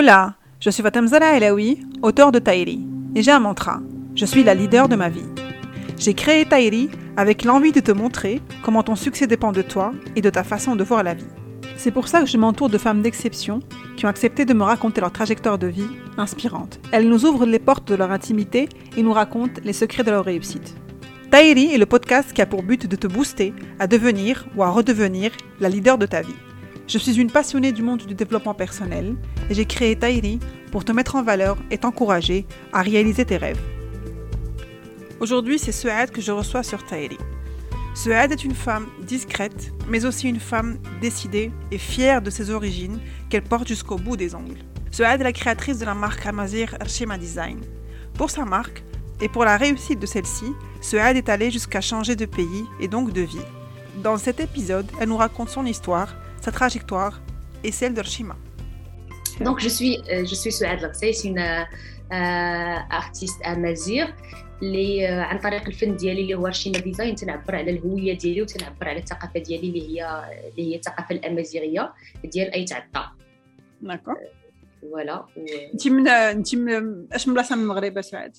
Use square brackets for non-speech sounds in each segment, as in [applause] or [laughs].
Hola, je suis Fatem Zala Elaoui, auteur de Taïri, et j'ai un mantra. Je suis la leader de ma vie. J'ai créé Taïri avec l'envie de te montrer comment ton succès dépend de toi et de ta façon de voir la vie. C'est pour ça que je m'entoure de femmes d'exception qui ont accepté de me raconter leur trajectoire de vie inspirante. Elles nous ouvrent les portes de leur intimité et nous racontent les secrets de leur réussite. Taïri est le podcast qui a pour but de te booster à devenir ou à redevenir la leader de ta vie. Je suis une passionnée du monde du développement personnel et j'ai créé Taïri pour te mettre en valeur et t'encourager à réaliser tes rêves. Aujourd'hui, c'est Suad que je reçois sur Taïri. Suad est une femme discrète, mais aussi une femme décidée et fière de ses origines qu'elle porte jusqu'au bout des ongles. Suad est la créatrice de la marque Amazir Arshima Design. Pour sa marque et pour la réussite de celle-ci, Souad est allée jusqu'à changer de pays et donc de vie. Dans cet épisode, elle nous raconte son histoire, sa trajectoire et celle de Rchima. Donc, je suis, euh, je suis Souad Laghssais, c'est une euh, artiste amazigh اللي عن طريق الفن ديالي اللي هو رشيمه Design تنعبر على الهوية ديالي وتنعبر على الثقافة ديالي اللي هي اللي هي الثقافة الأمازيغية ديال أي تعطى d'accord voilà انت من انت من اش من بلاصه من المغرب سعاد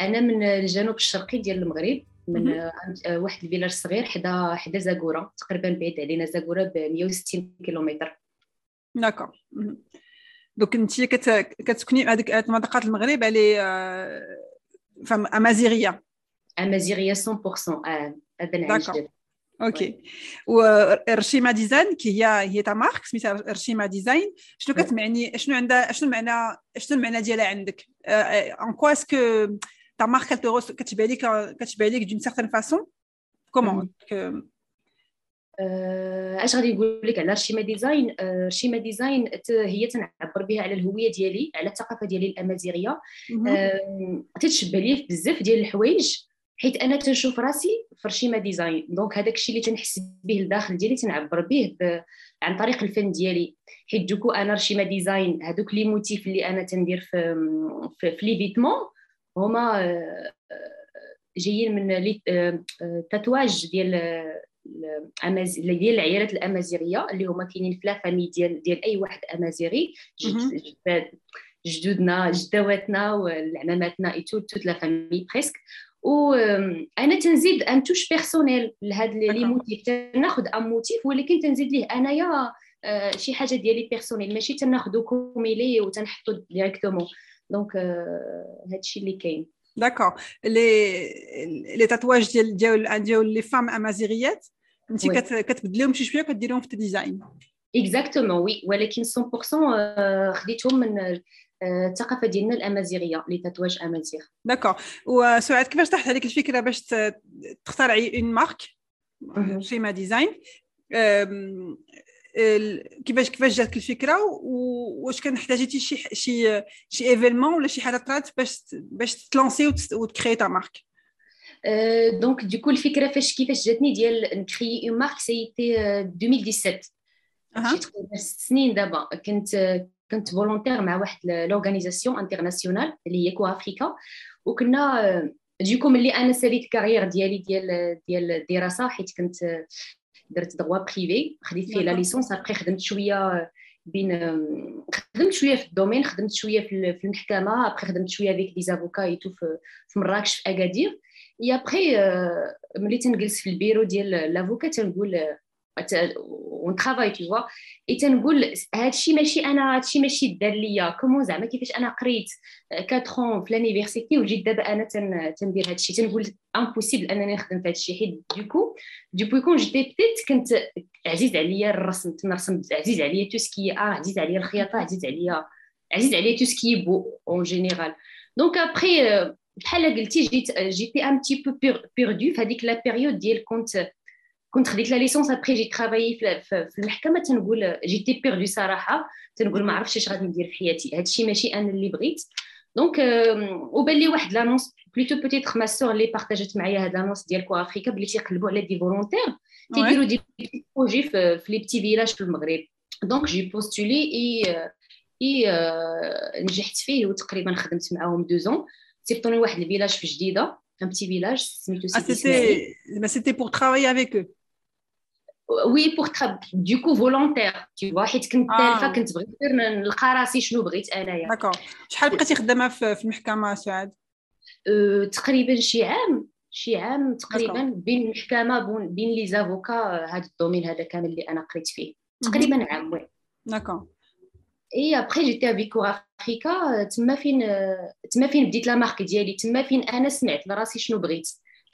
أنا من الجنوب الشرقي ديال المغرب. من واحد ال village صغير حدا حدا زاكورا تقريبا بعيد علينا زاكورا ب 160 كيلومتر. d'accord. Donc انت كتسكني هذيك منطقه المغرب اللي فم أمازيغية. أمازيغية 100% آه هذا نعيش OK. ورشيمه Design qui هي هي ta marque سميتها رشيمه Design. شنو كتمعني؟ شنو عندها شنو المعنى شنو المعنى ديالها عندك؟ en quoi est-ce que ta marque, elle te كتبان لك d'une certaine façon? Comment? اش غادي نقول لك؟ على رشيمه Design رشيمه Design هي تنعبر بها على الهوية ديالي على الثقافة ديالي الأمازيغية. تتشبه لي بزاف ديال الحوايج حيت أنا تنشوف راسي في رشيمه Design donc هذاك الشيء اللي تنحس به الداخل ديالي تنعبر به عن طريق الفن ديالي. حيت du coup أنا رشيمه Design هذوك les motifs اللي أنا تندير في في, في les vêtements هما جايين من ال tatouage ديال ديال العيالات الأمازيغية اللي هما كاينين في la famille ديال ديال أي واحد أمازيغي. جدودنا جداواتنا والعماماتنا et toute toute la famille presque و أنا تنزيد une touche personnelle لهاد les motifs تناخذ un motif ولكن تنزيد ليه أنايا شي حاجة ديالي بيرسونيل ماشي تناخذو كوميلي وتنحطو ديريكتومون دونك هادشي اللي كاين داكور لي لي تاتواج ديال ديال ديال لي فام امازيغيات انت كتبدليهم شي شويه كديريهم في الديزاين اكزاكتومون وي ولكن 100% خديتهم من الثقافه ديالنا الامازيغيه لي تاتواج امازيغ داكور وسعاد كيفاش طاحت عليك الفكره باش تخترعي اون مارك شيما ديزاين كيفاش كيفاش جاتك الفكرة واش كان احتاجيتي شي شي شي événement ولا شي حاجة طرات باش باش ت lancer وت créer ta marque donc du coup الفكرة فاش كيفاش جاتني ديال ن créer une marque c'était 2017 شي تقريبا ست سنين دابا كنت كنت volontaire مع واحد l'organisation internationale اللي هي كو افريكا وكنا du coup ملي أنا ساليت carrière ديالي ديال ديال الدراسه حيت كنت درت droit privé خديت فيه la licence après خدمت شوية بين خدمت شوية في ال domaine خدمت شوية في المحكمة après خدمت شوية avec des avocats et tout في مراكش في أكادير. et après ملي تنجلس في البيرو ديال l'avocat تنقول un travail, voilà et تنقول هادشي ماشي أنا هادشي ماشي دار ليا. comment زعما كيفاش أنا قريت 4 في l'université وجيت دابا أنا تندير هادشي؟ تنقول impossible أنني نخدم في هادشي. حيت du coup du coup quand j'étais petite كنت عزيز عليا الرسم. تنرسم عزيز عليا tout ce qui آه عزيز عليا الخياطة عزيز عليا عزيز عليا tout ce qui beau en général donc après بحال قلتي j'étais j'étais un petit peu perdue في هذيك la période ديال كنت كنت خديت لا ليسونس ابخي جيت ترافايي في المحكمه تنقول جيتي بيردو صراحه تنقول ما عرفتش اش غادي ندير في حياتي هادشي ماشي انا اللي بغيت دونك وبان لي واحد لانونس بلوتو بوتيتر ما سور اللي بارطاجات معايا هاد لانونس ديال كو افريكا بلي تيقلبوا على دي فولونتير تيديروا دي بروجي في, في لي بتي فيلاج في المغرب دونك جي بوستولي اي اي نجحت فيه وتقريبا خدمت معاهم دو زون سيبطوني واحد الفيلاج في جديده un petit village سميتو سيتي ah, c'était c'était pour travailler avec eux oui pour du coup volontaire tu vois حيت كنت تالفة كنت بغيت غير نلقى راسي شنو بغيت أنايا. d'accord شحال بقيتي خدامة في المحكمة سعاد؟ تقريبا شي عام. شي عام تقريبا بين المحكمة بين les avocats هذا ال domaine هذا كامل اللي أنا قريت فيه. تقريبا عام oui. d'accord et après جيتي افيكو افريكا تما فين تما فين بديت la marque ديالي؟ تما فين أنا سمعت لراسي شنو بغيت.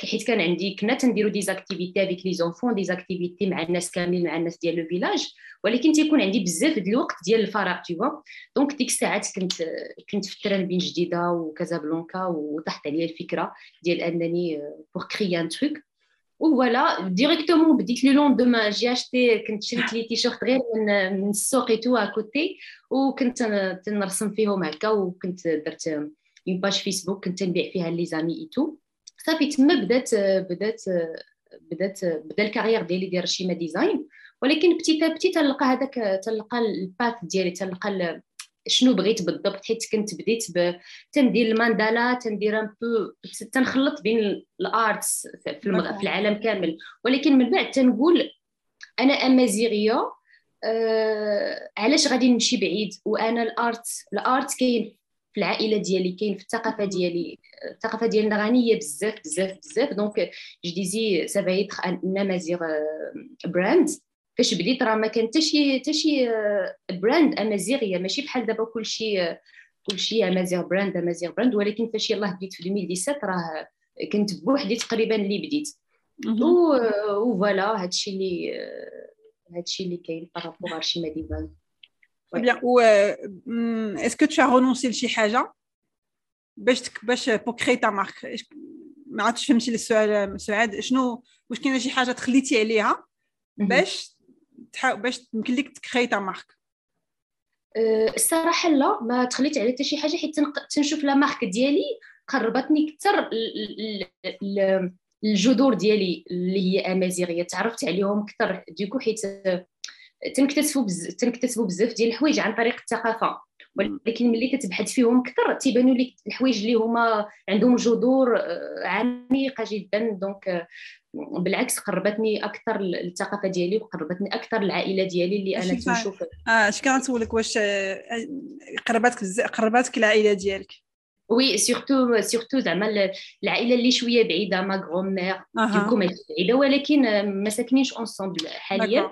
حيت كان عندي كنا تنديرو des activités avec les enfants des activités مع الناس كاملين مع الناس ديال le village ولكن تيكون عندي بزاف ديال الوقت ديال الفراغ et donc ديك الساعات كنت كنت في ال train بين جديدة وكازابلانكا وطاحت عليا الفكرة ديال أنني pour créer un truc و voilà directement بديت le lendemain j'ai acheté كنت شريت les t-shirts غير من من السوق tout à côté وكنت تنرسم فيهم هكا وكنت درت une page Facebook كنت نبيع فيها les amis et tout صافي تما بدات بدات بدات بدا ال carrière ديالي ديال ال Chima Design ولكن petit à petit تلقى هذاك تلقى ال path ديالي تلقى شنو بغيت بالضبط حيت كنت بديت ب... تندير ال mandala تندير un peu تنخلط بين ال arts في, المغ... في العالم كامل. ولكن من بعد تنقول أنا أمازيغية آه... علاش غادي نمشي بعيد؟ وأنا ال art ال art كاين في العائلة ديالي كاين في الثقافة ديالي الثقافة ديالنا غنيه بزاف بزاف بزاف. donc je disais ça va être un Amazigh brand فاش بديت راه ما كان حتى شي حتى شي brand امازيغيه ماشي بحال دابا كلشي كلشي Amazigh brand Amazigh brand ولكن فاش يلاه بديت في 2017 راه كنت بوحدي تقريبا اللي بديت. و voilà هادشي اللي هادشي اللي كاين par rapport ارشي مديفال bien و est-ce que tu renoncer لشي حاجة باش باش pour créer ta marque ما عرفتش فهمتي السؤال سعاد. شنو واش كاينة شي حاجة تخليتي عليها باش باش يمكن لك ت créer ta marque الصراحة لا ما تخليت على حتى شي حاجة حيت تنشوف la marque ديالي قربتني أكثر الجذور ديالي اللي هي أمازيغية. تعرفت عليهم أكثر du coup حيت تنكتسبوا بزاف تنكتسبوا بزاف ديال الحوايج عن طريق الثقافة. ولكن ملي كتبحث فيهم أكثر تيبانوا لك الحوايج اللي هما عندهم جذور آه، عميقة جدا. donc آه، بالعكس قربتني أكثر الثقافة ديالي وقربتني أكثر العائلة ديالي اللي أنا تنشوف آه اش كنسولك واش آه، قربتك بزاف قربتك العائلة ديالك؟ oui surtout surtout زعما العائلة اللي شوية بعيدة ma grand-mère du coup ماشي بعيدة ولكن ما ساكنينش ensemble حاليا.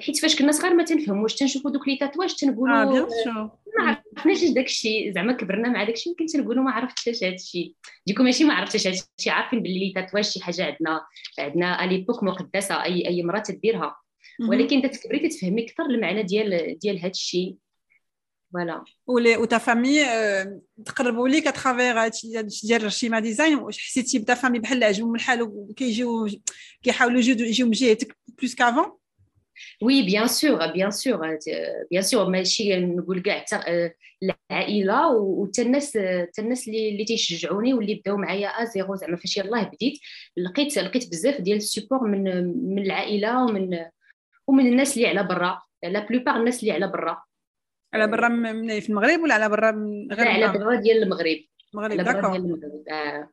حيت فاش كنا صغار ما تنفهموش تنشوفوا دوك les tatouages تنقولوا آه ما عرفناش اش داك الشيء زعما كبرنا مع داك الشيء يمكن تنقولوا ما عرفتش اش هذا الشيء du coup ماشي ما عرفتش هذا الشيء عارفين باللي les tatouages شي حاجة عندنا عندنا à l'époque مقدسة اي أي مرأة تديرها. ولكن تتكبري تتفهمي أكثر المعنى ديال ديال هذا الشيء voilà. ولي و ta famille تقربوا ليك à travers ديال ال Chima Design واش حسيتي ب ta famille بحال عجبهم الحال وكيجيو كيحاولوا يجيو من جهتك plus qu'avant oui bien sûr bien sûr bien sûr ماشي نقول كاع العائلة وحتى الناس حتى الناس اللي اللي تيشجعوني واللي بداو معايا à zéro زعما فاش يلاه بديت لقيت لقيت بزاف ديال ال support من من العائلة ومن ومن الناس اللي على برا la plupart الناس اللي على برا. على برا من في المغرب ولا على برا غير على برا ديال المغرب. المغرب d'accord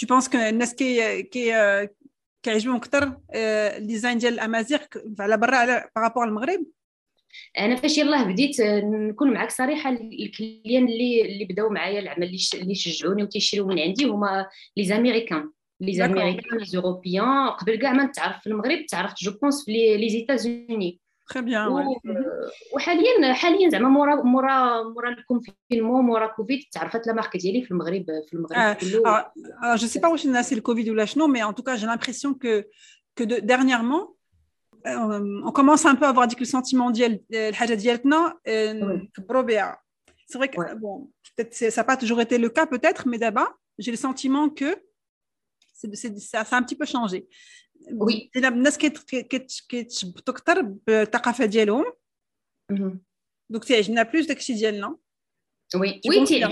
tu penses que الناس كي كي كيعجبهم أكثر ال design ديال الأمازيغ على برا على par rapport المغرب؟ أنا فاش يلاه بديت نكون معك صريحة ال clients اللي اللي بداو معايا العمل اللي شجعوني وتيشريو من عندي هما les Américains. les Américains les Européens. قبل كاع ما نتعرف في المغرب تعرفت je pense في لي زيتازوني تري بيان وحاليا حاليا زعما مورا مورا مورا الكونفينمون مورا كوفيد تعرفت لا مارك ديالي في المغرب في المغرب كله جو سي با واش الناس الكوفيد ولا شنو مي ان توكا جي لامبرسيون كو كو dernièrement on commence un peu à avoir ديك السنتيمون ديال الحاجه ديالتنا نكبروا بها c'est vrai que ouais. bon peut-être ça n'a pas toujours été le cas peut-être mais d'abord j'ai le sentiment que c'est, c'est, ça, ça a un petit peu changé وي الناس كيتشبطوا أكثر بالثقافه ديالهم donc تيعجبنا plus داكشي ديالنا oui oui أكيد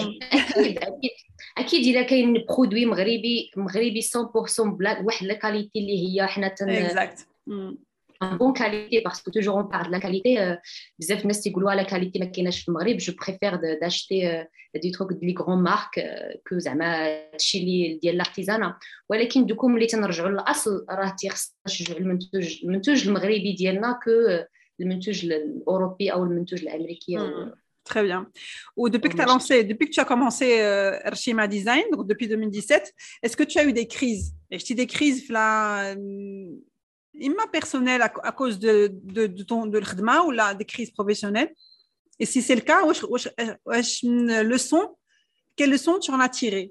أكيد أكيد الا كاين produit مغربي مغربي 100% بلا واحد la qualité اللي هي حنا تن اكزاكت ان بون كاليتي باسكو توجور اون بار لا كاليتي بزاف الناس تيقولوا لا كاليتي ما كايناش في المغرب جو بريفير داشتي دي تروك دي غران مارك كو زعما هادشي اللي ديال لارتيزانا ولكن دوكو ملي تنرجعوا للاصل راه تيخص نشجعوا المنتوج المنتوج المغربي ديالنا كو المنتوج الاوروبي او المنتوج الامريكي Très bien. Ou depuis que tu as lancé, depuis que tu as commencé euh, Archima Design, donc depuis 2017, est-ce que tu as eu des crises Et je dis des crises là, imma personnelles à, à cause de, de, de ton de l'khidma ou là, des crises professionnelles Et si c'est le cas, wesh, wesh, wesh, leçon, quelle leçon tu en as tiré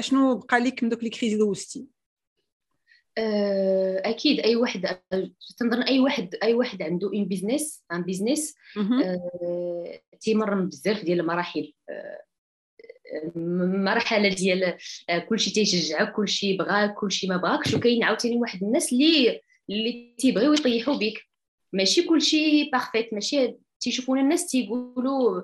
شنو بقى لك من دوك لي كريز دوزتي اكيد اي واحد تنظن اي واحد اي واحد عنده ان بيزنس ان بيزنس تيمر بزاف ديال المراحل مرحله ديال كلشي تيشجعك كلشي بغاك كلشي ما بغاكش وكاين عاوتاني واحد الناس اللي اللي تيبغيو يطيحوا بك ماشي كلشي parfait ماشي تيشوفونا الناس تيقولوا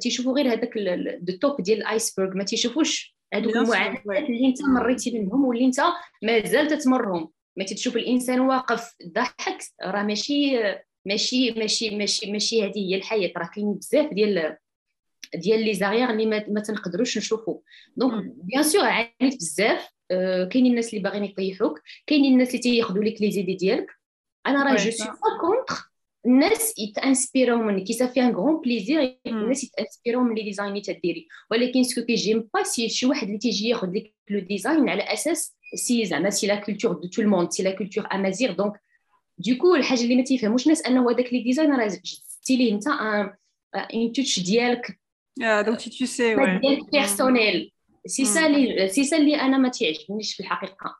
تيشوفوا غير هذاك ال top ديال ال iceberg ما تيشوفوش هذوك المعاناة اللي انت مريتي منهم واللي انت مازال تتمرهم. ما تشوف الإنسان واقف ضحك راه ماشي ماشي ماشي ماشي ماشي هذه هي الحياة. راه كاين بزاف ديال ديال les arrières اللي ما, ما تنقدروش نشوفو. donc bien sûr عانيت بزاف. آه كاينين الناس اللي باغيين يطيحوك كاينين الناس اللي تياخذوا لك les idées ديالك. أنا راه je suis pas contre الناس يت inspir و منك كي صافي un grand plaisir الناس يت inspir و من les designs اللي تديري. ولكن ce que j'aime pas c'est شي واحد اللي تيجي ياخذ لك le design على أساس c'est زعما c'est la culture de tout le monde c'est la culture amazigh donc du coup الحاجة اللي ما تيفهموش الناس أنه هذاك les designs راه جبتي ليه أنت une touche ديالك. donc c'est ديالك personnel c'est ça اللي أنا ما تيعجبنيش في الحقيقة.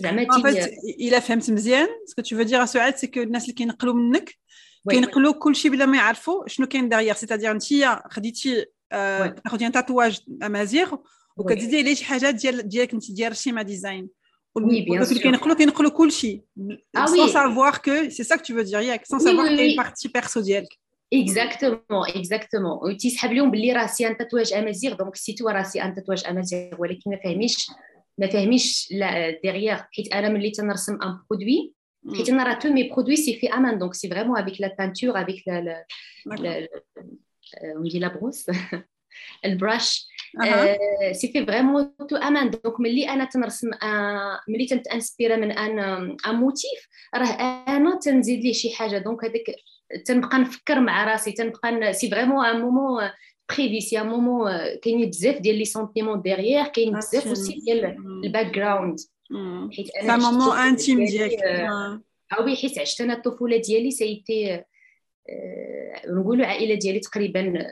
زعما en fait الا فهمت مزيان ce que tu veux dire سعاد c'est que الناس اللي كينقلوا منك كينقلوا كلشي بلا ما يعرفوا شنو كاين derrière c'est-à-dire أنت خديتي تاخذي un tatouage amazigh وكتزيدي عليه شي حاجات ديال ديالك أنت ديال شيما design والناس اللي كينقلوا كينقلوا كلشي. Sans savoir que c'est ça que tu veux dire sans savoir que une partie perso exactement exactement وتيسحب لهم باللي راه c'est un tatouage amazigh donc c'est tout راه c'est un tatouage amazigh ولكن ما فاهميش ما فاهميش derrière حيت أنا ملي تنرسم un produit حيت أنا راه tous mes produits c'est fait à main donc c'est vraiment avec la peinture avec la de la brosse ال brush c'est fait vraiment tout à main donc ملي أنا تنرسم ملي تنت inspir ا من un motif راه أنا تنزيد ليه شي حاجة donc هذاك تنبقى نفكر مع راسي تنبقى سي فريمون ان مومون بريفي سي ان مومون كاينين بزاف ديال لي سونتيمون ديغيير كاين بزاف اوسي ديال الباك جراوند حيت انا مومون انتيم ديالك اه وي حيت عشت انا الطفوله ديالي سيتي نقولوا عائله ديالي تقريبا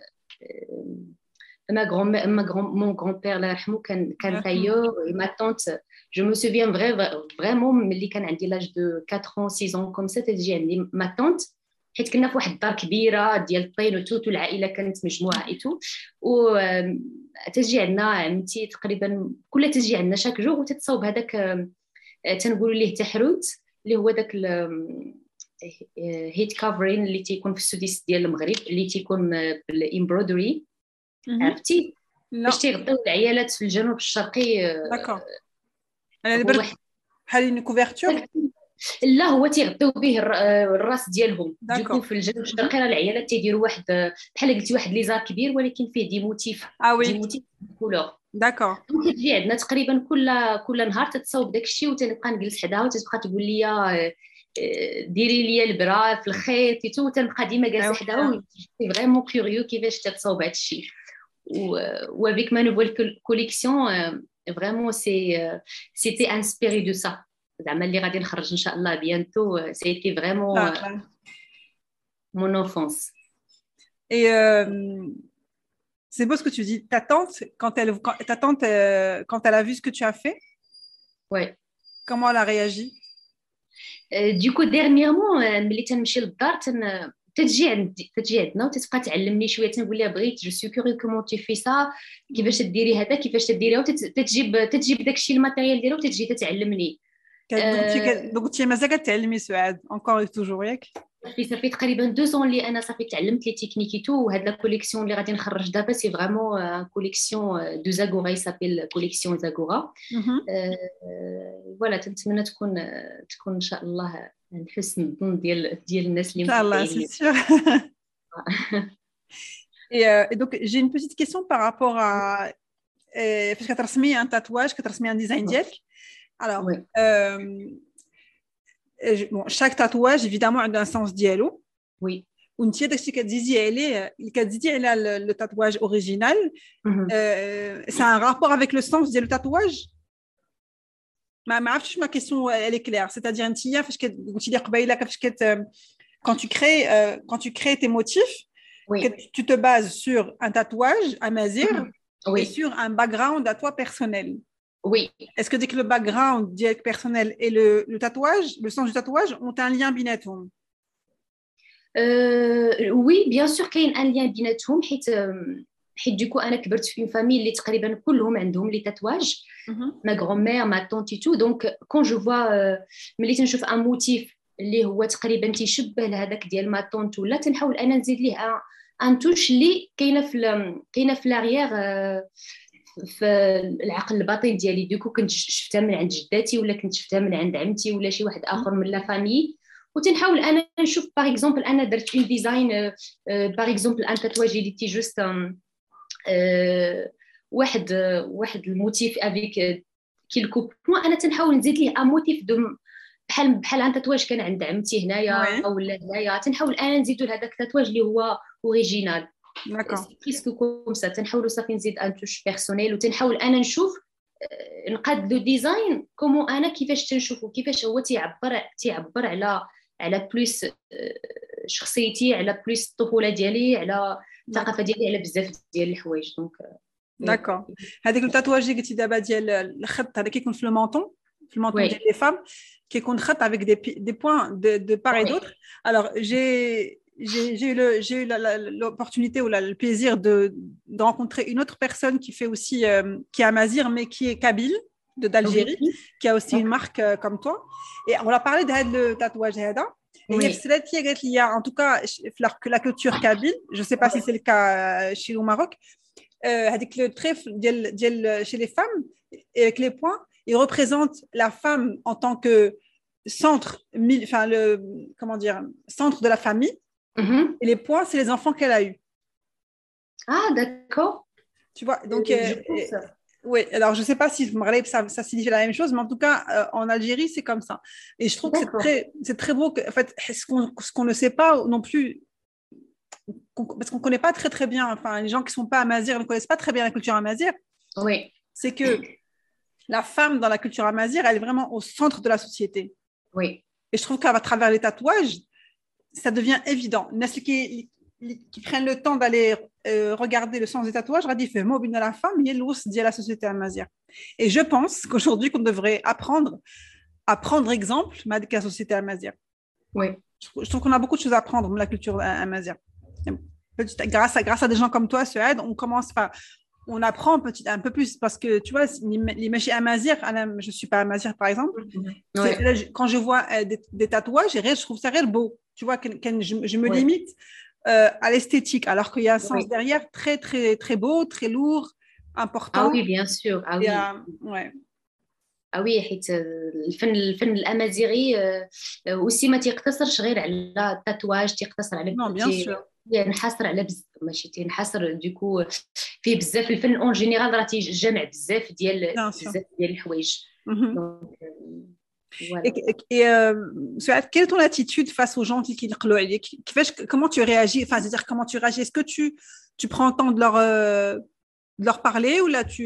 ما غران ما غران مون غران بير الله يرحمه كان كان تايور ما طونت جو مو سوفيان فريمون ملي كان عندي لاج دو 4 ans 6 ans كوم سا تجي عندي ما طونت حيت كنا في واحد الدار كبيرة ديال الطين وتوت والعائلة كانت مجموعة ايتو و تجي عندنا عمتي تقريبا كل تجي عندنا شاك جوغ وتتصاوب هذاك تنقولوا ليه تحروت اللي هو داك هيت كافرين اللي تيكون في السديس ديال المغرب اللي تيكون بالامبرودري عرفتي؟ باش تيغطيو العيالات في الجنوب الشرقي داكور بحال couverture لا هو تيغطيو به الراس ديالهم. du coup في الجنوب الشرقي راه العيالات تيديروا واحد بحال قلتي واحد ليزار كبير ولكن فيه des motifs. آه oui des motifs couleur d'accord كتجي عندنا تقريبا كل كل نهار تتصاوب داك الشيء وتنبقى نجلس حداها وتتبقى تقول لي ديري لي البرا في الخيط وتنبقى ديما جالسة حداها vraiment curieux كيفاش تتصاوب هذا الشيء. و avec ma nouvelle collection فريمون سي سيتي انسبيري دو سا زعما اللي غادي نخرج ان شاء الله بيانتو سيتي فريمون mon enfance. Et euh, c'est beau ce que tu dis. Ta tante, quand elle, quand, ta tante, euh, quand elle a vu ce que tu as fait, ouais. comment elle a réagi euh, Du coup, dernièrement, ملي تنمشي للدار تن تتجي عندي تتجي عندنا وتتبقى تعلمني شويه تنقول لها بغيت جو سو كوري كومون تي في سا كيفاش ديري هذا كيفاش ديريها وتتجيب تتجيب داكشي الماتيريال ديالها وتتجي تتعلمني دونك انت مازال كتعلمي سعاد اونكور توجور ياك صافي صافي تقريبا دو زون اللي انا صافي تعلمت لي تكنيكي تو وهاد لا كوليكسيون اللي غادي نخرج دابا سي فريمون كوليكسيون دو زاغورا يسابيل كوليكسيون زاغورا فوالا تنتمنى تكون تكون ان شاء الله نحسن الظن ديال ديال الناس اللي ان شاء الله سي سيغ Et, euh, et donc, j'ai une petite question par rapport à. Euh, parce que tu as transmis un tatouage, que tu as transmis un design d'IEC. alors, euh, bon, chaque tatouage, évidemment, a un sens dialo. Oui. Une qui euh, le tatouage original, mm -hmm. c'est un rapport avec le sens du tatouage? Ma ma question elle est claire, c'est-à-dire quand tu crées euh, quand tu crées tes motifs, oui. tu te bases sur un tatouage, un mazir, mm et sur un background à toi personnel. oui. Est-ce que dès que le background direct personnel et le, le, tatouage, le sens du tatouage, ont un lien بيناتهم euh, Oui, bien sûr qu'il y a un lien بيناتهم حيت حيت دوكو انا كبرت في اون فامي اللي تقريبا كلهم عندهم لي تاتواج ما غرامير ما طونتي تو دونك كون جو فوا ملي تنشوف ان موتيف اللي هو تقريبا تيشبه لهذاك ديال ما طونت ولا تنحاول انا نزيد ليه ان توش اللي كاينه في كاينه في لاغيير في العقل الباطن ديالي du coup كنت شفتها من عند جداتي ولا كنت شفتها من عند عمتي ولا شي واحد آخر من la famille وتنحاول أنا نشوف par exemple أنا درت un design par exemple un tatouage اللي تي juste واحد واحد ال motif avec quelques points أنا تنحاول نزيد ليه un motif de بحال بحال un tatouage كان عند عمتي هنايا ولا هنايا. تنحاول أنا نزيدو لهذاك ال tatouage اللي هو original presque comme ça تنحاولوا صافي نزيد une touche personnelle وتنحاول أنا نشوف نقاد le design comment أنا كيفاش تنشوفو كيفاش هو تيعبر تيعبر على على plus شخصيتي على plus الطفوله ديالي على الثقافه ديالي على بزاف ديال الحوايج donc داكور هذيك التاتواج اللي قلتي دابا ديال الخط هذا كيكون في المونطون في المونطون ديال لي فام كيكون خط avec des, des points de, de part et d'autre. Alors j'ai eu l'opportunité ou le plaisir de, de, rencontrer une autre personne qui fait aussi, euh, qui est Amazir, mais qui est Kabyle, d'Algérie, oui. qui a aussi une marque euh, comme toi. Et on a parlé de le tatouage il y a en tout cas la culture kabyle, je ne sais pas si c'est le cas chez nous au Maroc, euh, avec le trèfle chez les femmes, et avec les points, il représente la femme en tant que centre, enfin le, comment dire, centre de la famille. Mmh. Et les points, c'est les enfants qu'elle a eus. Ah, d'accord. Tu vois, donc. Euh, euh, oui, alors je ne sais pas si ça, ça signifie la même chose, mais en tout cas, euh, en Algérie, c'est comme ça. Et je trouve que c'est très, c'est très beau. Que, en fait, ce qu'on, ce qu'on ne sait pas non plus, parce qu'on ne connaît pas très très bien, enfin, les gens qui ne sont pas amazir ne connaissent pas très bien la culture amazir. Oui. C'est que la femme dans la culture amazir, elle est vraiment au centre de la société. Oui. Et je trouve qu'à travers les tatouages, ça devient évident. Ceux qui, qui prennent le temps d'aller euh, regarder le sens des tatouages, radif mot de la femme, il y a la société amazir. Et je pense qu'aujourd'hui, qu'on devrait apprendre à prendre exemple de la société amazir. Oui. Je trouve qu'on a beaucoup de choses à apprendre de la culture amazir. Grâce à, grâce à des gens comme toi, Suède, on commence, enfin, on apprend petit, un peu plus parce que tu vois, les machines amazir, je ne suis pas amazir par exemple, Ouais. là, je- quand je vois euh, des, des tatouages, je je trouve ça réel beau. Tu vois, que, que je, je me Ouais. limite euh, à l'esthétique, alors qu'il y a un sens Oui. derrière très, très, très beau, très lourd, important. Ah oui, bien sûr. Ah Il oui. y a- ouais. Ah oui حيت الفن الفن الامازيغي آه، وسي ما تيقتصرش غير على التاتواج تيقتصر على Non, bien تي- sûr. تينحصر على بز... ماشي تينحصر دوكو فيه بزاف الفن اون جينيرال راه تيجمع بزاف ديال Bien sûr. بزاف ديال الحوايج Mhm. دونك آه، voilà. Et, et, et, euh, Suad, quelle est ton attitude face aux gens qui, qui, qui- qui- comment tu réagis Enfin, c'est-à-dire comment tu réagis Est-ce que tu, tu prends le temps de leur, euh, de leur parler ou là tu,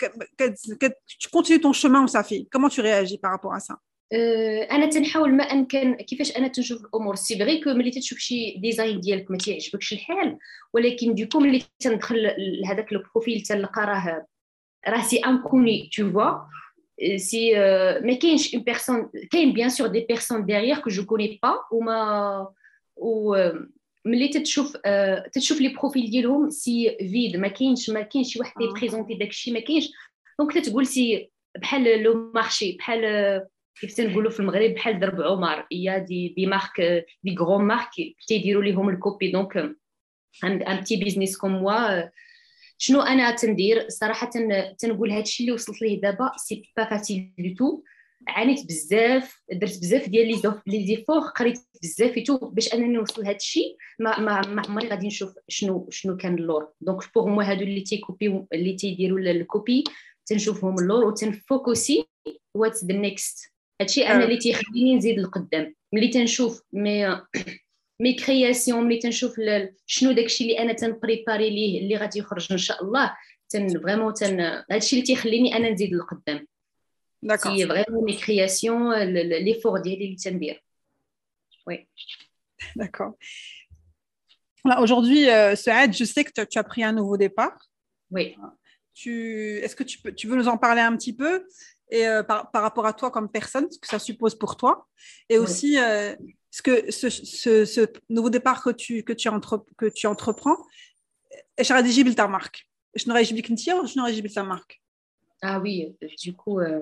que- que- que- tu continues ton chemin ou ça fait Comment tu réagis par rapport à ça آه، انا تنحاول ما امكن كيفاش انا تنشوف الامور سي فغي كو ملي تشوف شي ديزاين ديالك ما تيعجبكش الحال ولكن دوكو ملي تندخل لهذاك البروفيل تنلقى راه راه سي انكوني تو فوا سي آه، ما كاينش اون بيرسون كاين بيان سور دي بيرسون ديغيغ كو جو كوني با وما و آه، ملي تتشوف تتشوف les profils ديالهم c'est vide ما كاينش ما كاينش شي واحد. تي présent ي داكشي ما كاينش donc تتقول c'est بحال le marché بحال كيف تنقولوا في المغرب بحال درب عمر هي des des marques des grandes marques تيديروا ليهم ال copie donc un petit business comme moi شنو أنا تندير؟ صراحة تنقول هذا الشيء اللي وصلت ليه دابا c'est pas facile du tout. عانيت بزاف درت بزاف ديال les les efforts قريت بزاف فيتو باش أنني نوصل لهذا الشيء ما ما ما عمري غادي نشوف شنو شنو كان اللور. donc pour moi هادو اللي تيكوبي اللي تيديروا ال copie تنشوفهم اللور وتنفوكسي what's the next هادشي أنا اللي تيخليني نزيد لقدام. ملي تنشوف مي مي كرياسيون ملي تنشوف شنو داكشي اللي انا تنبريباري ليه اللي غادي يخرج ان شاء الله تن فريمون تن هادشي اللي تيخليني انا نزيد لقدام D'accord. C'est vraiment mes créations, l'effort d'aider les Oui. D'accord. Aujourd'hui, euh, je sais que tu as pris un nouveau départ. Oui. Tu, Est-ce que tu, peux, tu veux nous en parler un petit peu et, euh, par, par, rapport à toi comme personne, ce que ça suppose pour toi Et aussi, euh, ce, que, ce, ce, ce, nouveau départ que tu, que tu, entre, que tu entreprends, est-ce que ta marque Je n'aurais pas ta marque ah oui, du coup, euh,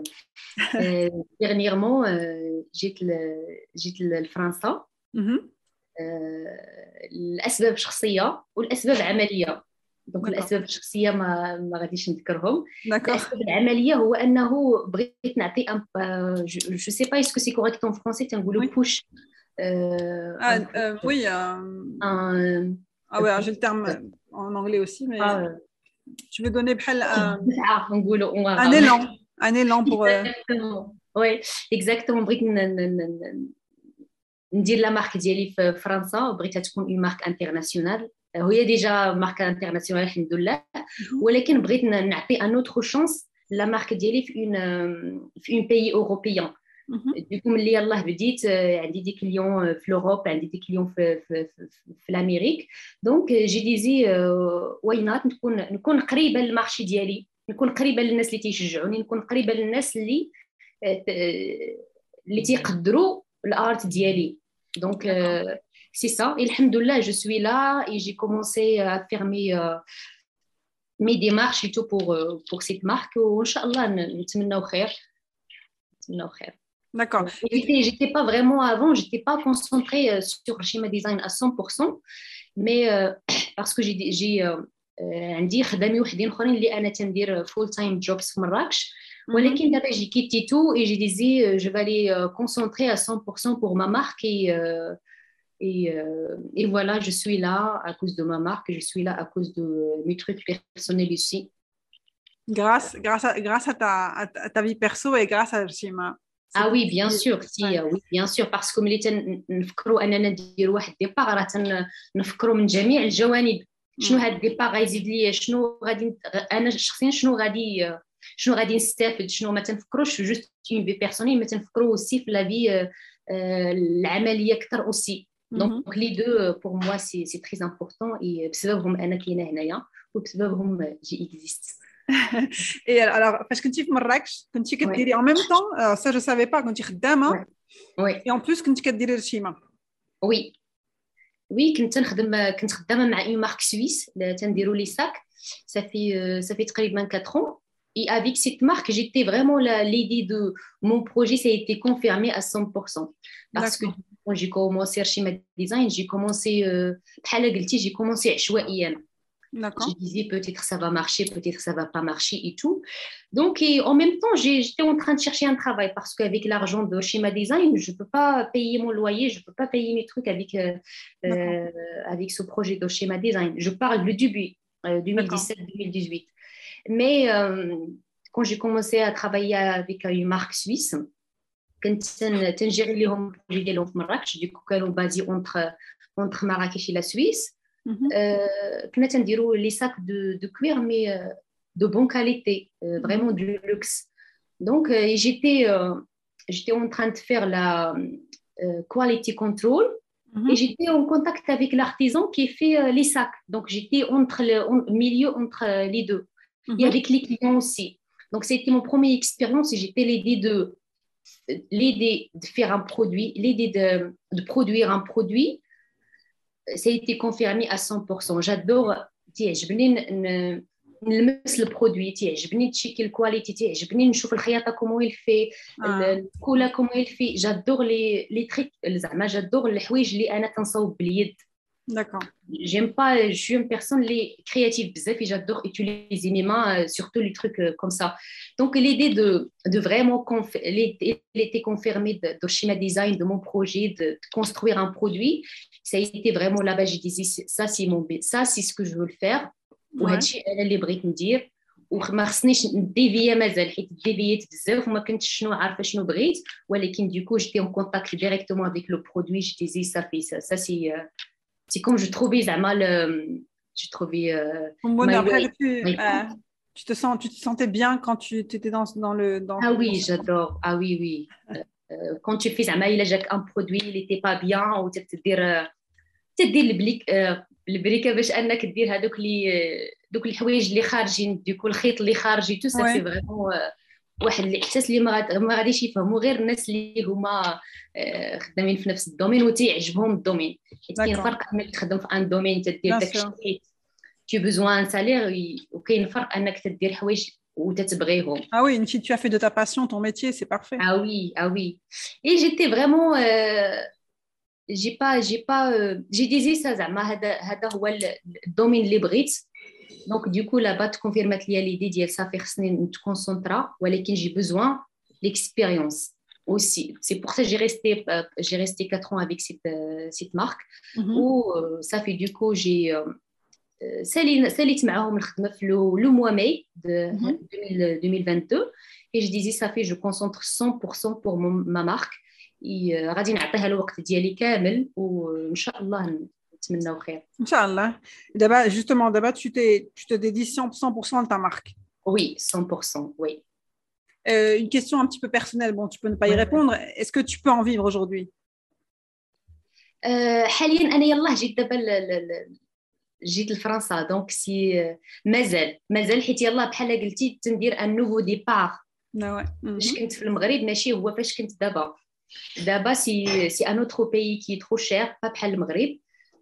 [laughs] euh, dernièrement, euh, j'ai le français. الاسباب شخصيه والاسباب عمليه دونك الاسباب الشخصيه ما ما غاديش نذكرهم الاسباب العمليه هو انه بغيت نعطي ان جو سي با اسكو سي كوريكت اون فرونسي تنقولوا بوش وي اه وي j'ai le terme en anglais aussi mais tu veux donner un, un élan, un élan pour. Exactement. Oui, exactement. بغيت ندير لا مارك ديالي في فرنسا بغيتها تكون اون مارك انترناسيونال هي déjà ماركة internationale الحمد لله. ولكن بغيت نعطي une autre chance la marque ديالي في un في un pays européen donc ملي يلاه بديت عندي des clients في l'Europe عندي des clients في في, في, في الأمريك. دونك جي ديزي واي نوت نكون نكون قريبة للمارشي ديالي نكون قريبة للناس اللي تيشجعوني نكون قريبة للناس اللي اللي تيقدروا الأرت ديالي. دونك سي سا الحمد لله جو سوي لا اي جي كومونسي ا فير مي مي ديمارش تو بور بور سيت مارك وان شاء الله نتمناو خير نتمناو خير D'accord. J'étais pas vraiment avant, j'étais pas concentrée euh, sur schéma design à 100%, mais euh, [coughs] parce que j'ai عندي خدامي وحدين اخرين اللي انا تندير فول تايم جوبز في مراكش ولكن دابا جي كيتي تو اي جي ديزي جو فالي كونسونتري à 100% pour ma marque et euh, et, euh, et voilà je suis là à cause de ma marque je suis là à cause de mes trucs personnels ici grâce grâce à, grâce à ta, à ta vie perso et grâce à Shima اه وي بيان سور سي وي بيان سور باسكو ملي تنفكروا اننا نديروا واحد ديبار راه تنفكروا من جميع الجوانب شنو هاد الديبار غيزيد لي شنو غادي انا شخصيا شنو غادي شنو غادي نستافد شنو ما تنفكروش جوست اون في بيرسونيل ما تنفكروا اوسي في لا في العمليه اكثر اوسي دونك لي دو بور موا سي سي تري امبورطون اي بسببهم انا كاينه هنايا وبسببهم جي اكزيست [laughs] Et alors, parce que tu es Marrakech, quand tu es en même temps, alors ça je ne savais pas, quand tu es Dama, et en plus quand tu es le Shima. Oui. Oui, كنت نخدم كنت خدامه مع une marque suisse تنديروا لي sacs ça fait ça fait تقريبا 4 ans et avec cette marque j'étais vraiment l'idée de mon projet ça a été confirmé à 100% parce que quand j'ai commencé Shima Design j'ai commencé بحال قلتي j'ai commencé عشوائيا Je disais peut-être ça va marcher, peut-être ça va pas marcher et tout. Donc, et en même temps, j'étais en train de chercher un travail parce qu'avec l'argent de Schema Design, je ne peux pas payer mon loyer, je ne peux pas payer mes trucs avec, euh, euh, avec ce projet de Schema Design. Je parle du début, euh, 2017-2018. Mais euh, quand j'ai commencé à travailler avec une marque suisse, كنت تنجيري لهم البروجي ديالهم في مراكش ديكو كانوا بازي اونتر اونتر مراكش لا سويس كنا تنديروا لي ساك دو دو كوير مي de bonne qualité, euh, vraiment du luxe. Donc, euh, j'étais, euh, j'étais en train de faire la quality control mm -hmm. et j'étais en contact avec l'artisan qui fait les sacs. Donc, j'étais entre le milieu entre les deux mm -hmm. et avec les clients aussi. Donc, c'était mon première expérience et j'étais l'aider de l'aider de faire un produit, l'aider de, de produire un produit ça a été confirmé à 100%. J'adore, تعجبني نلمس البرودوي تعجبني تشيكي الكواليتي تعجبني نشوف الخياطه كومون يل في الكولا كومون يل في جادور لي لي تريك زعما جادور الحوايج اللي انا تنصاوب باليد D'accord. J'aime pas, je suis une personne les, créative et j'adore utiliser mes mains, euh, surtout les trucs euh, comme ça. Donc, l'idée de, de vraiment, elle était confirmée de, de schéma design, de mon projet, de, de, construire un produit. Ça a été vraiment là-bas, j'ai dit, ça, c'est mon, ça, c'est ce que je veux le faire. وهادشي انا اللي بغيت ندير وما خصنيش نديفيا مازال حيت ديفييت بزاف وما كنتش شنو عارفه شنو بغيت ولكن دوكو جيتي اون كونتاكت ديريكتومون افيك لو برودوي جيتي زي صافي سا سي c'est comme je trouvais زعما je trouvais euh, bon, après, tu, euh, tu te sens tu te sentais bien quand tu étais dans dans le dans ah oui j'adore ah oui oui euh, quand tu fais زعما الا جاك un produit il était pas bien ou تدير تدير البليك البريكه باش انك دير هذوك اللي دوك الحوايج اللي خارجين دوك الخيط اللي خارجي تو سا سي فريمون واحد الإحساس اللي ما غاديش يفهموا غير الناس اللي هما آه، خدامين في نفس الدومين وتيعجبهم الدومين. حيت كاين فرق انك تخدم في أن دومين تدير داك الشيء tu besoin سالير وكاين فرق أنك تدير حوايج وتتبغيهم. Ah oui, une tu as fait de ta passion ton métier, c'est parfait. Ah oui, ah oui. Et j'étais vraiment euh, j'ai pas j'ai pas euh, j'ai dit ça زعما هذا هذا هو الدومين اللي بغيت دونك دوكو لابا تكونفيرمات ليا ليدي ديال صافي خصني نتكونسونطرا ولكن جي بوزوان ليكسبيريونس aussi. C'est pour ça que j'ai resté, euh, j'ai resté 4 ans avec cette, euh, cette marque. Mm -hmm. Où euh, ça fait du coup, j'ai ساليت معاهم الخدمه في لو موا ماي 2022 et je disais ça fait je concentre 100% pour ma marque غادي نعطيها الوقت ديالي كامل وان شاء الله نتمناو خير ان شاء الله دابا justement دابا tu t'es tu te dédies 100% de ta marque oui 100% oui euh, une question un petit peu personnelle bon tu peux ne pas y répondre est-ce que tu peux en vivre aujourd'hui euh, حاليا انا يلاه جيت دابا جيت لفرنسا دونك سي مازال مازال حيت يلاه بحال قلتي تندير ان نوفو ديبار فاش كنت في المغرب ماشي هو فاش كنت دابا دابا سي سي ان اوتر بيي كي ترو شير با بحال المغرب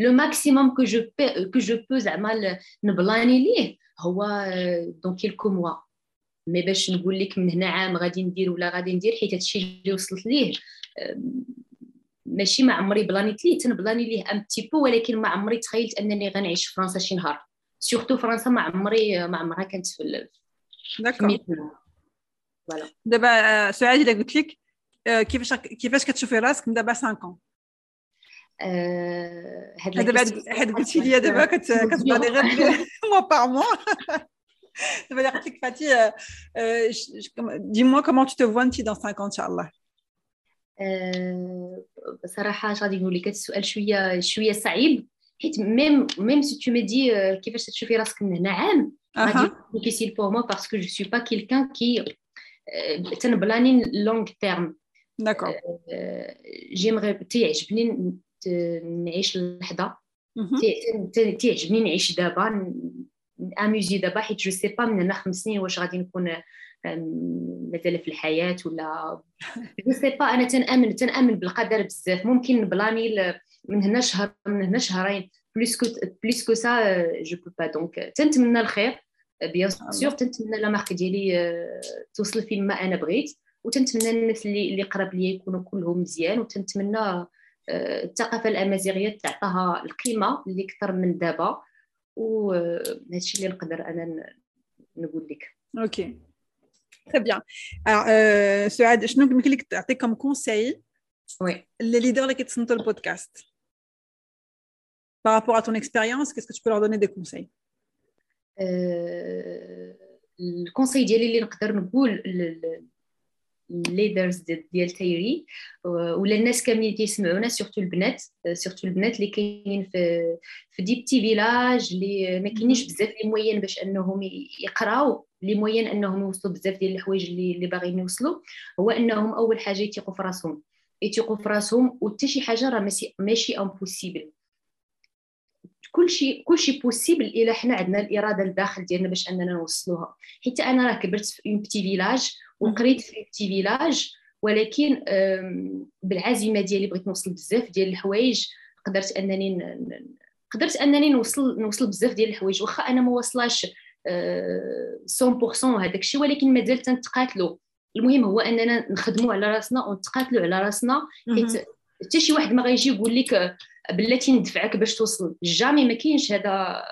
لو ماكسيموم كو جو كو جو بو زعما نبلاني ليه هو dans quelques mois mais باش نقول لك من هنا عام غادي ندير ولا غادي ندير حيت هادشي اللي وصلت ليه ماشي ما عمري بلانيت ليه تنبلاني ليه un petit peu ولكن ما عمري تخيلت انني غنعيش في فرنسا شي نهار surtout فرنسا ما عمري ما عمرها كانت في d'accord voilà دابا سعاد الا قلت لك كيفاش كيفاش كتشوفي راسك من دابا 5 ans. هذا بعد حيت قلتي لي دابا كتبغي غير [laughs] موا بار موا [laughs] دابا قلت لك فاتي دي موا كومون تو تو فوا انت دون 5 ans ان شاء الله بصراحه اش غادي نقول لك السؤال شويه شويه صعيب حيت ميم ميم سي تو مي دي كيفاش تشوفي راسك من هنا عام غادي ديفيسيل بور موا باسكو جو سوي با كيلكان كي تنبلاني لونغ تيرم داكور جيمغي تيعجبني نعيش اللحظة. تيعجبني نعيش دابا اميزي دابا حيت je sais pas من هنا خمس سنين واش غادي نكون مازال في الحياة ولا. [laughs] je sais pas أنا تنامن تنأمن بالقدر بزاف. ممكن نبلاني من هنا شهر من هنا شهرين. plus que plus que ça je peux pas donc تنتمنى الخير. bien sûr تنتمنى la marque ديالي توصل فين ما أنا بغيت. وتنتمنى الناس اللي اللي قراب ليا يكونوا كلهم مزيان. وتنتمنى الثقافة الأمازيغية تعطاها القيمة اللي أكثر من دابا وهادشي اللي نقدر أنا نقول لك. ok très bien alors سعاد شنو يمكن لك تعطي comme conseils aux leaders اللي كيتصنتوا البودكاست par rapport à ton expérience qu'est-ce que tu peux leur donner des conseils? ال conseil ديالي اللي نقدر نقول leaders ديال تايري. ولا الناس كاملين تيسمعونا surtout البنات. surtout البنات اللي كاينين في في des petits villages اللي ما كاينينش بزاف les moyens باش أنهم يقراو. les moyens أنهم يوصلوا بزاف ديال الحوايج اللي اللي باغيين يوصلوا. هو أنهم أول حاجة يثيقوا في راسهم. يثيقوا في راسهم وحتى شي حاجة راه ماشي ماشي امبوسيبل كلشي كلشي possible الا حنا عندنا الإرادة الداخل ديالنا باش أننا نوصلوها. حيت أنا راه كبرت في un petit village وقريت في petit village ولكن بالعزيمه ديالي بغيت نوصل بزاف ديال الحوايج. قدرت أنني قدرت أنني نوصل نوصل بزاف ديال الحوايج. واخا أنا ما واصلاش 100% هذاك الشيء ولكن مازال تنتقاتلوا المهم هو أننا نخدموا على راسنا ونتقاتلوا على راسنا. حيت حتى شي واحد ما غيجي يقول لك بلاتي ندفعك باش توصل. jamais ما كاينش هذا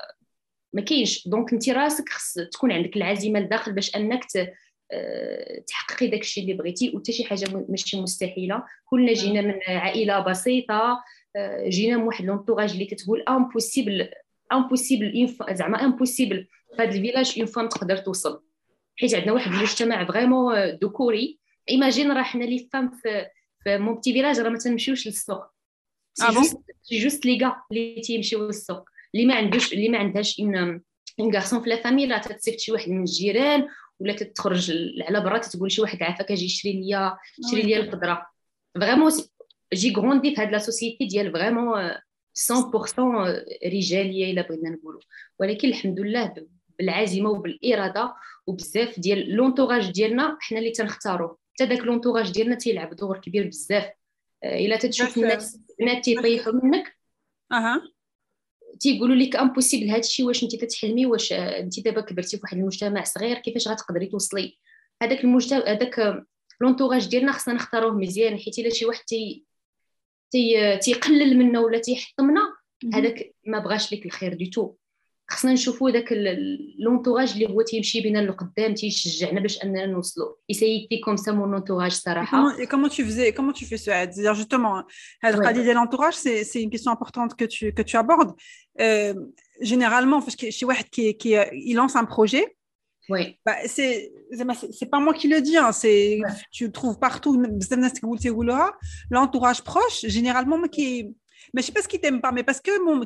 ما كاينش. donc انت راسك خص تكون عندك العزيمة لداخل باش أنك آه، تحققي داك الشيء اللي بغيتي. وحتى شي حاجة ماشي مستحيلة. كلنا جينا من عائلة بسيطة آه، جينا من واحد l'entourage اللي كتقول impossible impossible زعما impossible في هذا الفيلاج une femme تقدر توصل. حيت عندنا واحد المجتمع vraiment ذكوري imagine راه حنا les femmes في في mon petit village راه ما تنمشيوش للسوق. c'est juste les gars اللي تيمشيو للسوق. اللي ما عندوش اللي ما عندهاش un un garçon في la famille لا تتصيفط شي واحد من الجيران ولا تتخرج على برا تقول شي واحد عافاك أجي شري ليا شري ليا القدرة. vraiment j'ai grandi في هاد la société ديال vraiment 100% رجالية إلا بغينا نقولوا. ولكن الحمد لله بالعزيمه وبالإرادة وبزاف ديال l'entourage ديالنا حنا اللي تنختاروه حتى داك l'entourage ديالنا تيلعب دور كبير بزاف. آه، إلا تتشوف الناس البنات تيطيحوا منك أها. تيقولوا لك impossible هذا الشيء واش انت تتحلمي واش انت دابا كبرتي في واحد المجتمع صغير كيفاش غتقدري توصلي؟ هذاك المجتمع هذاك l'entourage ديالنا خصنا نختاروه مزيان حيت إلا شي واحد تي تي تيقلل منا ولا تيحطمنا هذاك ما بغاش لك الخير دي تو خصنا نشوفوا داك لونتوراج اللي هو تيمشي بينا للقدام تيشجعنا باش اننا نوصلوا ايسايتي كوم سا مون انتوراج صراحه et comment tu faisais comment tu fais ça c'est justement هاد القضيه ديال l'entourage c'est c'est une question importante que tu que tu abordes euh, généralement parce que chez واحد qui qui il lance un projet Oui. Bah, c'est c'est pas moi qui le dis hein, c'est ouais. tu trouves partout l'entourage proche généralement qui mais je sais pas ce qui t'aime pas, mais parce que mon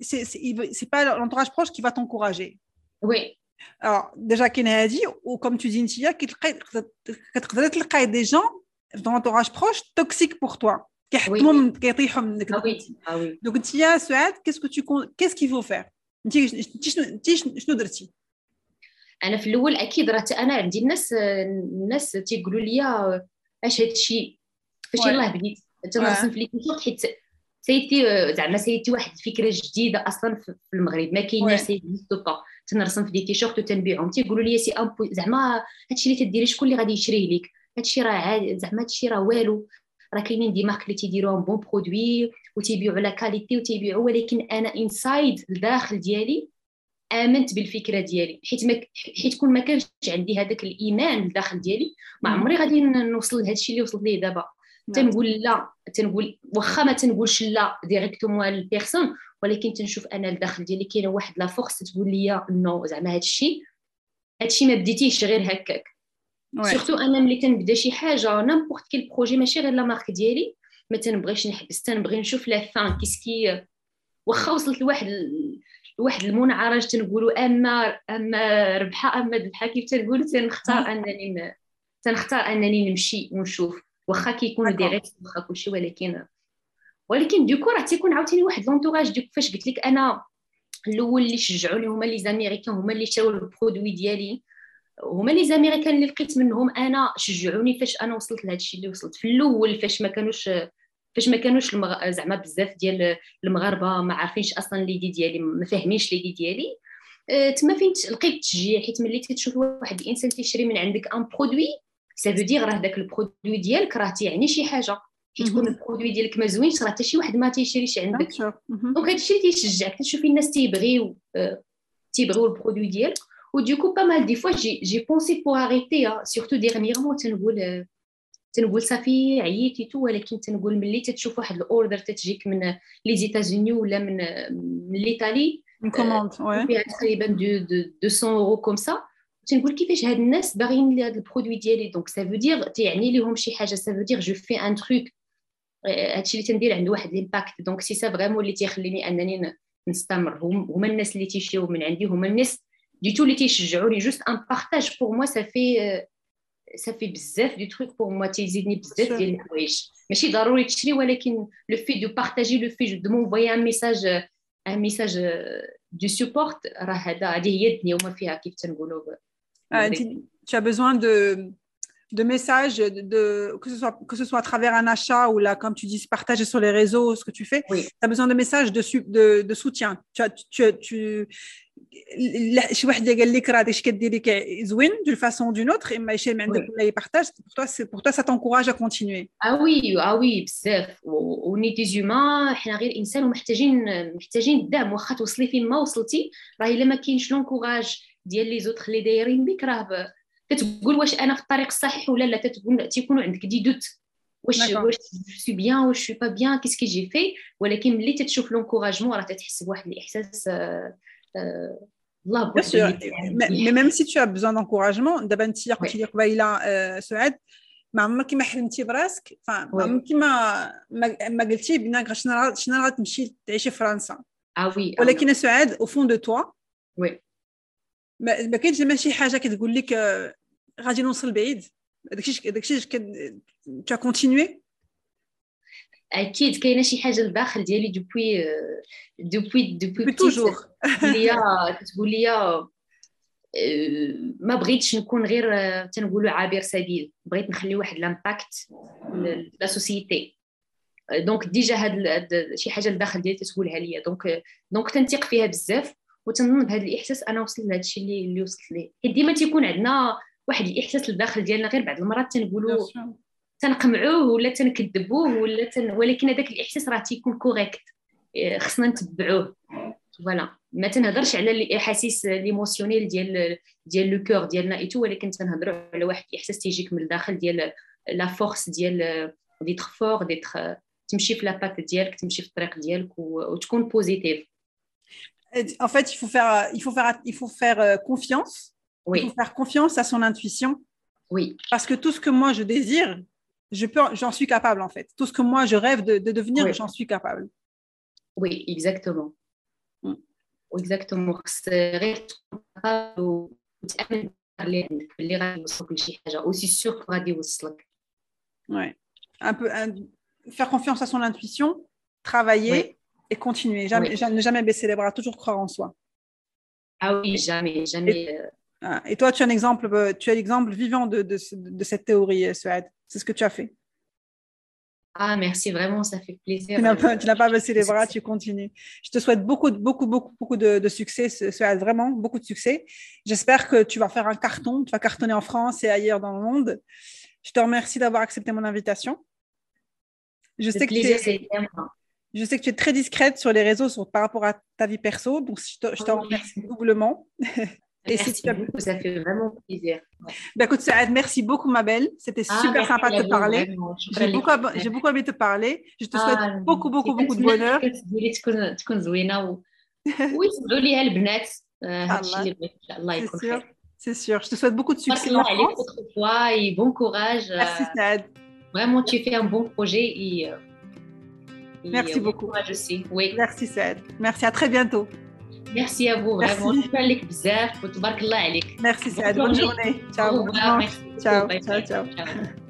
c'est pas l'entourage proche qui va t'encourager. Oui. Alors, déjà, qui a dit, ou comme tu dis, Ntia, qu'il y des gens dans l'entourage proche toxiques pour toi. Oui. Ah oui. Ah oui. Donc, Ntia, qu'est-ce que tu qu'est-ce qu'il faut faire شنو درتي انا في الاول اكيد راه انا عندي الناس الناس تيقولوا لي اش هذا الشيء فاش يلاه بديت تنرسم في لي حيت c'était آه، زعما c'était واحد الفكرة جديدة أصلا في المغرب. ما كايناش c'était pas تنرسم في des t-shirts وتنبيعهم. تيقولوا لي c'est un peu زعما هادشي اللي تديري شكون اللي غادي يشريه لك؟ هادشي راه عادي زعما هادشي راه والو. راه كاينين des marques اللي تيديروهم bons produits وتيبيعوا la qualité وتيبيعوا ولكن أنا inside الداخل ديالي آمنت بالفكرة ديالي. حيت ما حيت كون ما كانش عندي هذاك الإيمان الداخل ديالي ما عمري غادي نوصل لهذا الشيء اللي وصلت ليه دابا. تنقول لا تنقول واخا ما تنقولش لا directement لل personne ولكن تنشوف أنا الداخل ديالي كاينة واحد la force تقول لي non زعما هذا الشيء هذا الشيء ما بديتيش غير هكاك. surtout أنا ملي تنبدا شي حاجة n'importe quel projet ماشي غير la marque ديالي ما تنبغيش نحبس تنبغي نشوف la fin qu'est-ce que واخا وصلت لواحد لواحد المنعرج تنقولوا أما أما ربحة أما ذبحة كيف تنقولوا تنختار أنني تنختار أنني نمشي ونشوف. واخا كيكونوا des risques واخا كلشي ولكن ولكن donc راه تيكون عاوتاني واحد l'entourage donc فاش قلت لك أنا الأول اللي شجعوني هما les Américains هما اللي شراو ال produit ديالي هما les Américains اللي لقيت منهم أنا شجعوني فاش أنا وصلت لهذا الشيء اللي وصلت. في الأول فاش ما كانوش فاش ما كانوش المغ... زعما بزاف ديال المغاربة ما عارفينش أصلا l'idée ديالي ما فاهمينش l'idée ديالي. أه تما فين لقيت التشجيع حيت ملي تشوف واحد الإنسان تيشري من عندك un produit ça veut dire راه داك ال produit ديالك راه تيعني شي حاجة كي تكون ال produit ديالك ما زوينش راه حتى شي واحد ما تيشريش عندك donc هادشي اللي تيشجعك تشوفي الناس تيبغيو تيبغيو ال produit ديالك و donc pas mal de fois j'ai j'ai pensé pour arrêter surtout dernièrement تنقول تنقول صافي عييتي tout ولكن تنقول ملي تتشوف واحد ال order تتجيك من les États-Unis ولا من من l'Italie commande oui تقريبا de 200 euros comme ça تنقول كيفاش هاد الناس باغيين لي هاد ال produit ديالي. donc ça veut dire تيعني ليهم شي حاجة. ça veut dire je fais un truc هادشي اللي تندير عنده واحد l'impact donc c'est ça vraiment اللي تيخليني أنني نستمر. هما الناس اللي تيشريو من عندي. هما الناس du tout اللي تيشجعوني. juste un partage pour moi ça fait سا في بزاف de trucs pour moi تيزيدني بزاف ديال الحوايج. ماشي ضروري تشري ولكن le fait de partager le fait de m'envoyer un message un message de support راه هذا هذه هي الدنيا. وما فيها كيف تنقولوا. ah, tu as besoin de, de messages, de, que, ce soit, que ce soit à travers un achat ou là, comme tu dis, partager sur les réseaux ce que tu fais. Oui. Tu as besoin de messages de, de, de soutien. Tu, as, tu, tu, شي واحد قال لك راه داكشي كدير لك زوين d'une façon ou d'une autre اما شي من عندك ولا يبارطاج pour toi c'est pour toi ça t'encourage à continuer اه وي اه وي بزاف وني دي زوما حنا غير انسان ومحتاجين محتاجين الدعم واخا توصلي فين ما وصلتي راه الا ما كاينش لونكوراج ديال les autres اللي دايرين بك راه كتقول واش أنا في الطريق الصحيح ولا لا تتقول تيكونوا عندك دي دوت. واش واش c'est bien واش c'est pas bien qu'est-ce que j'ai fait ولكن ملي تتشوف l'encouragement راه تتحس بواحد الإحساس الله sûr, mais, mais même si tu as besoin d'encouragement, دابا أنت قلتي لي قبيلة سعاد ما عمرك ما حلمتي براسك. ما عمرك ما ما قلتي بناك شنو شنو غتمشي تعيشي في فرنسا. ah oui ولكن سعاد au fond de toi oui ما كاينش زعما شي حاجة كتقول لك غادي نوصل بعيد؟ داكشي داكشي tu continues أكيد كاينة شي حاجة لداخل ديالي depuis depuis depuis toujours ليا كتقول ليا ما بغيتش نكون غير تنقولوا عابر سبيل. بغيت نخلي واحد l'impact la société donc déjà هاد شي حاجة لداخل ديالي تتقولها ليا. donc donc تنثق فيها بزاف. وتنظن بهذا الإحساس أنا وصلت لهذا الشيء اللي, اللي وصلت ليه. حيت ديما تيكون عندنا واحد الإحساس لداخل ديالنا غير بعض. المرات تنقولوا تنقمعوه ولا تنكذبوه ولا تن... ولكن هذاك الإحساس راه تيكون correct خصنا نتبعوه. voilà ما تنهضرش على الأحاسيس l'émotionnel ديال ديال le cœur ديالنا et tout ولكن تنهضروا على واحد الإحساس تيجيك من الداخل ديال la force ديال d'être fort d'être تمشي في لاباك ديالك تمشي في الطريق ديالك وتكون positive En fait, euh, il faut faire, il faut faire, il faut faire confiance. Oui. Il faut faire confiance à son intuition. Oui. Parce que tout ce que moi je désire, je peux, j'en suis capable en fait. Tout ce que moi je rêve de, devenir, j'en suis capable. Oui, exactement. Mm. Exactement. aussi sûr ouais. Un peu faire confiance à son intuition, travailler et continuer. Jamais, Oui. ja- ne jamais baisser les bras, toujours croire en soi. Ah oui, jamais, jamais. euh, Ah, Et toi, tu as un exemple, euh, tu as l'exemple vivant de, de, ce- de cette théorie, euh, Suad. C'est ce que tu as fait. Ah, merci, vraiment, ça fait plaisir. Tu n'as pas, baissé les bras, tu continues. Je te souhaite beaucoup, beaucoup, beaucoup, beaucoup de, de succès, Suad, vraiment beaucoup de succès. J'espère que tu vas faire un carton, tu vas cartonner en France et ailleurs dans le monde. Je te remercie d'avoir accepté mon invitation. Je Le sais, que tu plaisir, je sais que tu es très discrète sur les réseaux par rapport à ta vie perso, donc je t'en remercie doublement. [laughs] Merci beaucoup, ça fait vraiment plaisir. Bah, merci beaucoup, ma belle. C'était super sympa de te parler. J'ai beaucoup, aimé te parler. Je te souhaite beaucoup, beaucoup, beaucoup de bonheur. [laughs] C'est sûr. Je te souhaite beaucoup de succès. Merci, beaucoup, et bon courage. Merci, Saad. Vraiment, tu fais un bon projet et. Merci beaucoup. Moi, je sais. Oui. Merci, Saad. Merci, à très bientôt. Merci à vous, vraiment. Merci, Saad. Bonne journée. Ciao. Au revoir. Ciao. Ciao, ciao. ciao.